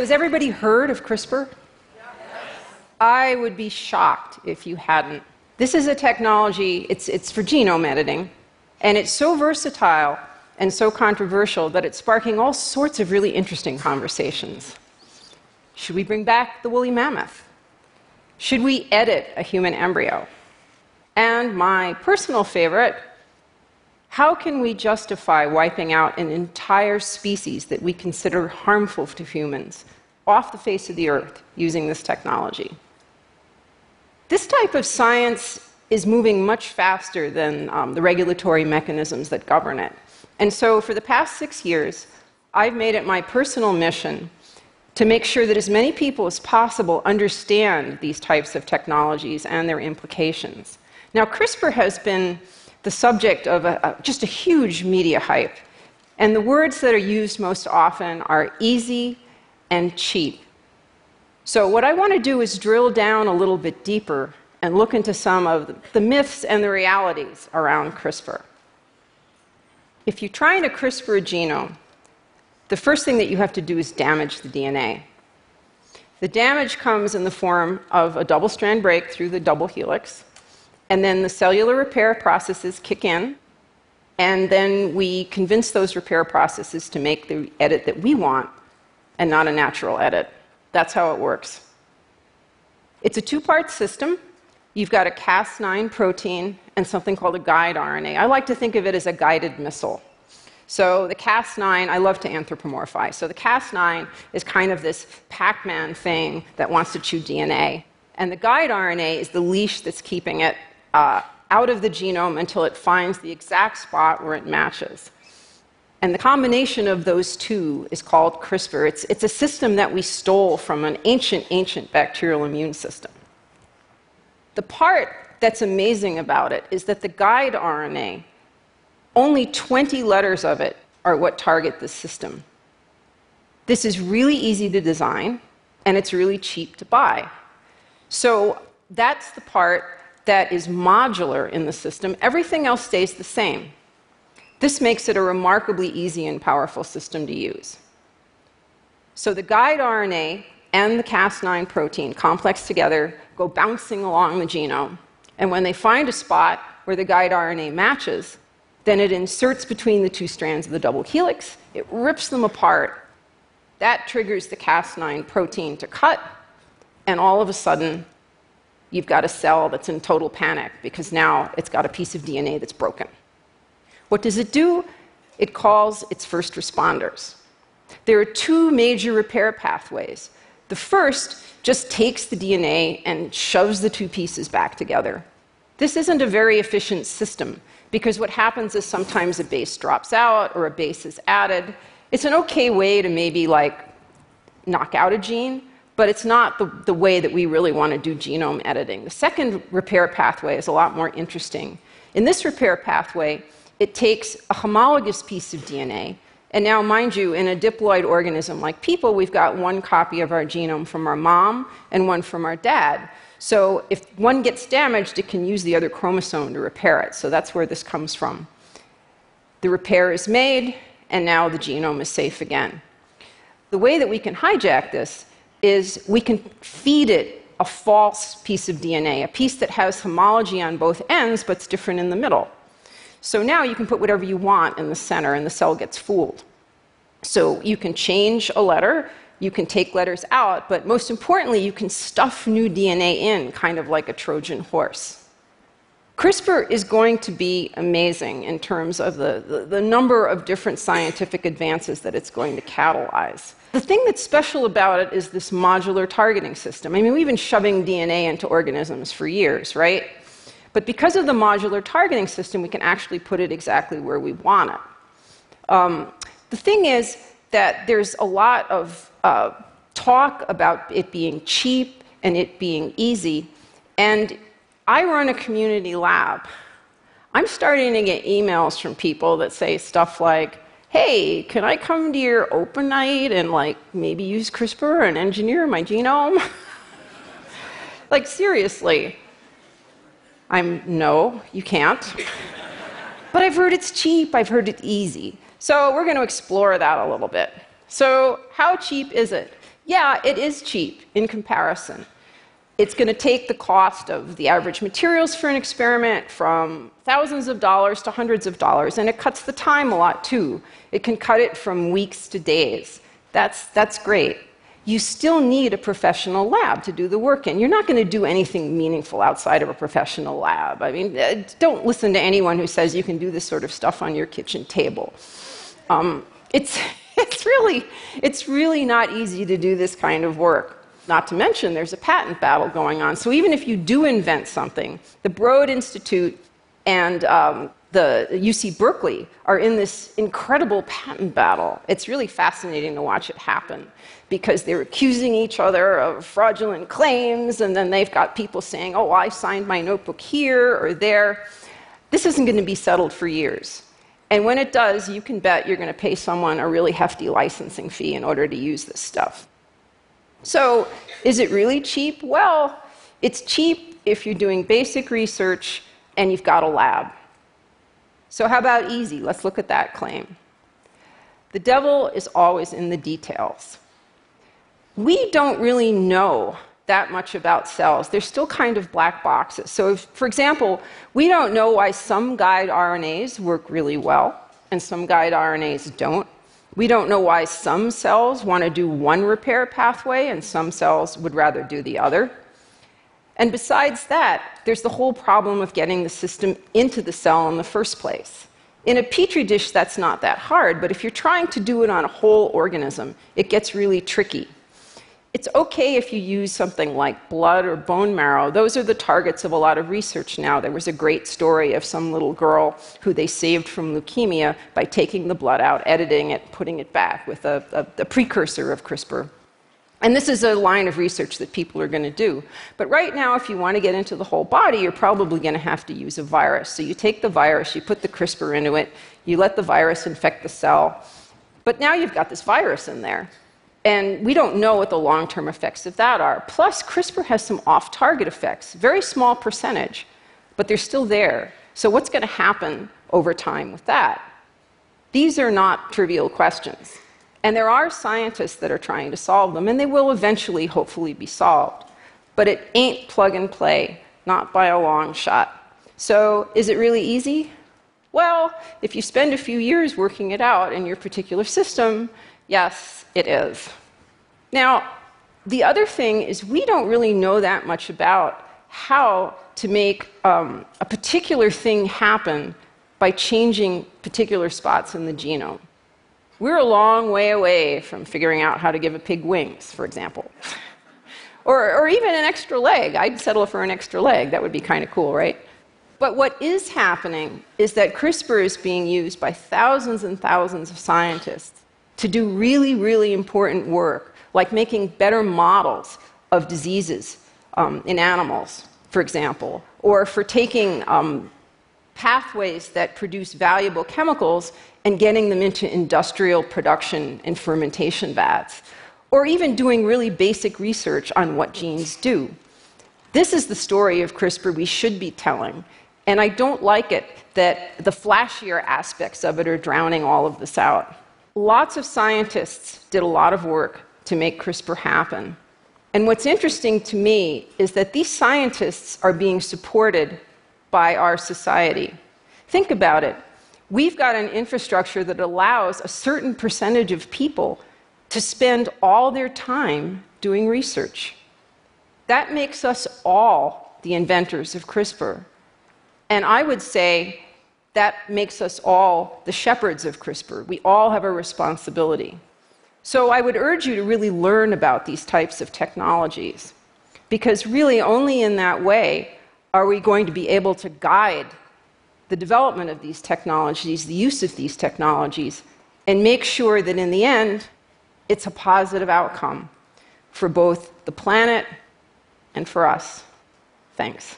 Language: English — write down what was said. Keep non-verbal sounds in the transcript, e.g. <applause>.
So, has everybody heard of CRISPR? I would be shocked if you hadn't. This is a technology, it's, it's for genome editing, and it's so versatile and so controversial that it's sparking all sorts of really interesting conversations. Should we bring back the woolly mammoth? Should we edit a human embryo? And my personal favorite how can we justify wiping out an entire species that we consider harmful to humans off the face of the earth using this technology? This type of science is moving much faster than um, the regulatory mechanisms that govern it. And so, for the past six years, I've made it my personal mission to make sure that as many people as possible understand these types of technologies and their implications. Now, CRISPR has been the subject of a, a, just a huge media hype. And the words that are used most often are easy and cheap. So, what I want to do is drill down a little bit deeper and look into some of the myths and the realities around CRISPR. If trying to CRISPR a genome, the first thing that you have to do is damage the DNA. The damage comes in the form of a double strand break through the double helix, and then the cellular repair processes kick in, and then we convince those repair processes to make the edit that we want and not a natural edit. That's how it works. It's a two part system. You've got a Cas9 protein and something called a guide RNA. I like to think of it as a guided missile. So the Cas9, I love to anthropomorphize. So the Cas9 is kind of this Pac Man thing that wants to chew DNA. And the guide RNA is the leash that's keeping it uh, out of the genome until it finds the exact spot where it matches. And the combination of those two is called CRISPR. It's, it's a system that we stole from an ancient, ancient bacterial immune system. The part that's amazing about it is that the guide RNA, only 20 letters of it are what target this system. This is really easy to design, and it's really cheap to buy. So that's the part that is modular in the system, everything else stays the same. This makes it a remarkably easy and powerful system to use. So the guide RNA and the Cas9 protein complex together go bouncing along the genome. And when they find a spot where the guide RNA matches, then it inserts between the two strands of the double helix, it rips them apart. That triggers the Cas9 protein to cut, and all of a sudden, you've got a cell that's in total panic because now it's got a piece of DNA that's broken. What does it do? It calls its first responders. There are two major repair pathways. The first just takes the DNA and shoves the two pieces back together. This isn't a very efficient system because what happens is sometimes a base drops out or a base is added. It's an okay way to maybe like knock out a gene, but it's not the, the way that we really want to do genome editing. The second repair pathway is a lot more interesting. In this repair pathway, it takes a homologous piece of DNA. And now, mind you, in a diploid organism like people, we've got one copy of our genome from our mom and one from our dad. So if one gets damaged, it can use the other chromosome to repair it. So that's where this comes from. The repair is made, and now the genome is safe again. The way that we can hijack this is we can feed it a false piece of DNA, a piece that has homology on both ends but's different in the middle. So now you can put whatever you want in the center and the cell gets fooled. So you can change a letter, you can take letters out, but most importantly, you can stuff new DNA in, kind of like a Trojan horse. CRISPR is going to be amazing in terms of the, the, the, number of different scientific advances that it's going to catalyze. The thing that's special about it is this modular targeting system. I mean, we've been shoving DNA into organisms for years, right? But because of the modular targeting system, we can actually put it exactly where we want it. Um, the thing is that there's a lot of uh, talk about it being cheap and it being easy, and I run a community lab. I'm starting to get emails from people that say stuff like, hey, can I come to your open night and like maybe use CRISPR and engineer my genome? <laughs> like, seriously. I'm, no, you can't. but I've heard it's cheap, I've heard it's easy. So we're going to explore that a little bit. So, how cheap is it? yeah, it is cheap in comparison. It's going to take the cost of the average materials for an experiment from thousands of dollars to hundreds of dollars, and it cuts the time a lot too. It can cut it from weeks to days. That's, that's great. You still need a professional lab to do the work in. You're not going to do anything meaningful outside of a professional lab. I mean, uh, don't listen to anyone who says you can do this sort of stuff on your kitchen table. Um, it's, <laughs> it's, really, it's really not easy to do this kind of work. Not to mention, there's a patent battle going on. So even if you do invent something, the Broad Institute and um, the UC Berkeley are in this incredible patent battle. It's really fascinating to watch it happen because they're accusing each other of fraudulent claims, and then they've got people saying, oh, I signed my notebook here or there. This isn't going to be settled for years. And when it does, you can bet you're going to pay someone a really hefty licensing fee in order to use this stuff. So, is it really cheap? Well, it's cheap if you're doing basic research and you've got a lab. So, how about easy? Let's look at that claim. The devil is always in the details. We don't really know that much about cells. They're still kind of black boxes. So, if, for example, we don't know why some guide RNAs work really well and some guide RNAs don't. We don't know why some cells want to do one repair pathway and some cells would rather do the other. And besides that, there's the whole problem of getting the system into the cell in the first place. In a petri dish, that's not that hard, but if you're trying to do it on a whole organism, it gets really tricky. It's okay if you use something like blood or bone marrow. Those are the targets of a lot of research now. There was a great story of some little girl who they saved from leukemia by taking the blood out, editing it, putting it back with a, a, a precursor of CRISPR. And this is a line of research that people are going to do. But right now, if you want to get into the whole body, you're probably going to have to use a virus. So you take the virus, you put the CRISPR into it, you let the virus infect the cell. But now you've got this virus in there. And we don't know what the long term effects of that are. Plus, CRISPR has some off target effects, very small percentage, but they're still there. So, what's going to happen over time with that? These are not trivial questions. And there are scientists that are trying to solve them, and they will eventually, hopefully, be solved. But it ain't plug and play, not by a long shot. So, is it really easy? Well, if you spend a few years working it out in your particular system, Yes, it is. Now, the other thing is we don't really know that much about how to make um, a particular thing happen by changing particular spots in the genome. We're a long way away from figuring out how to give a pig wings, for example. or, or even an extra leg. I'd settle for an extra leg. That would be kind of cool, right? But what is happening is that CRISPR is being used by thousands and thousands of scientists to do really, really important work, like making better models of diseases um, in animals, for example, or for taking um, pathways that produce valuable chemicals and getting them into industrial production and fermentation vats, or even doing really basic research on what genes do. This is the story of CRISPR we should be telling, and I don't like it that the flashier aspects of it are drowning all of this out. Lots of scientists did a lot of work to make CRISPR happen. And what's interesting to me is that these scientists are being supported by our society. Think about it. We've got an infrastructure that allows a certain percentage of people to spend all their time doing research. That makes us all the inventors of CRISPR. And I would say that makes us all the shepherds of CRISPR. We all have a responsibility. So I would urge you to really learn about these types of technologies, because really only in that way are we going to be able to guide the development of these technologies, the use of these technologies, and make sure that in the end, it's a positive outcome for both the planet and for us. Thanks.